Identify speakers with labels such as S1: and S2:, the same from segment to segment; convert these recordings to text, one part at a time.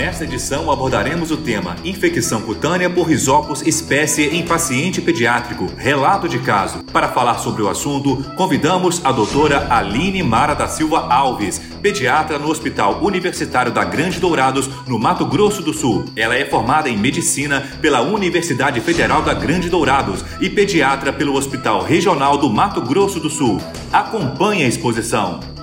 S1: Nesta edição abordaremos o tema Infecção cutânea por risopos espécie em paciente pediátrico, relato de caso. Para falar sobre o assunto, convidamos a doutora Aline Mara da Silva Alves, pediatra no Hospital Universitário da Grande Dourados, no Mato Grosso do Sul. Ela é formada em medicina pela Universidade Federal da Grande Dourados e pediatra pelo Hospital Regional do Mato Grosso do Sul. Acompanhe a exposição.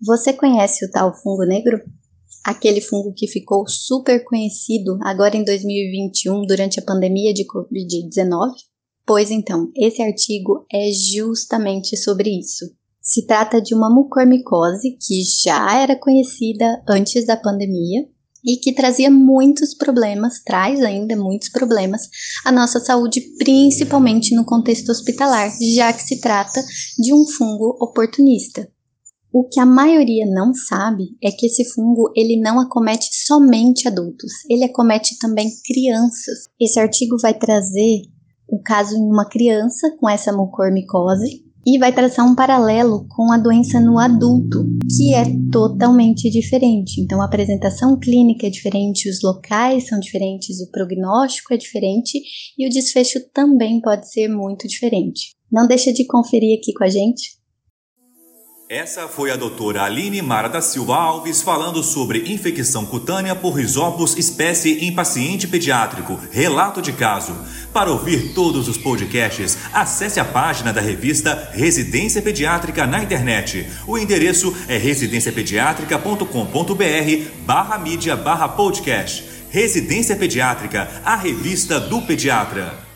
S2: Você conhece o tal fungo negro? Aquele fungo que ficou super conhecido agora em 2021 durante a pandemia de Covid-19? Pois então, esse artigo é justamente sobre isso. Se trata de uma mucormicose que já era conhecida antes da pandemia e que trazia muitos problemas, traz ainda muitos problemas à nossa saúde, principalmente no contexto hospitalar, já que se trata de um fungo oportunista. O que a maioria não sabe é que esse fungo ele não acomete somente adultos, ele acomete também crianças. Esse artigo vai trazer o caso em uma criança com essa mucormicose e vai traçar um paralelo com a doença no adulto, que é totalmente diferente. Então, a apresentação clínica é diferente, os locais são diferentes, o prognóstico é diferente e o desfecho também pode ser muito diferente. Não deixa de conferir aqui com a gente.
S1: Essa foi a doutora Aline Mara da Silva Alves falando sobre infecção cutânea por risopos espécie em paciente pediátrico. Relato de caso. Para ouvir todos os podcasts, acesse a página da revista Residência Pediátrica na internet. O endereço é residenciapediatrica.com.br barra mídia barra podcast. Residência Pediátrica, a revista do pediatra.